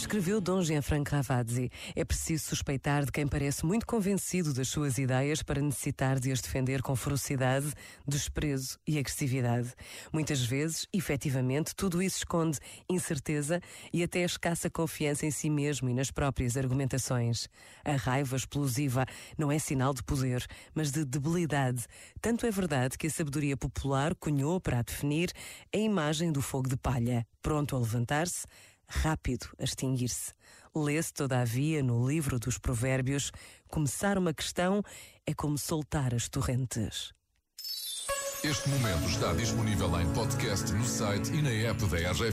Escreveu Dom Gianfranco Ravazzi. É preciso suspeitar de quem parece muito convencido das suas ideias para necessitar de as defender com ferocidade, desprezo e agressividade. Muitas vezes, efetivamente, tudo isso esconde incerteza e até escassa confiança em si mesmo e nas próprias argumentações. A raiva explosiva não é sinal de poder, mas de debilidade. Tanto é verdade que a sabedoria popular cunhou para a definir a imagem do fogo de palha, pronto a levantar-se rápido a extinguir-se. Lê-se, todavia, no livro dos Provérbios: começar uma questão é como soltar as torrentes. Este momento está disponível em podcast no site e na app da RGF.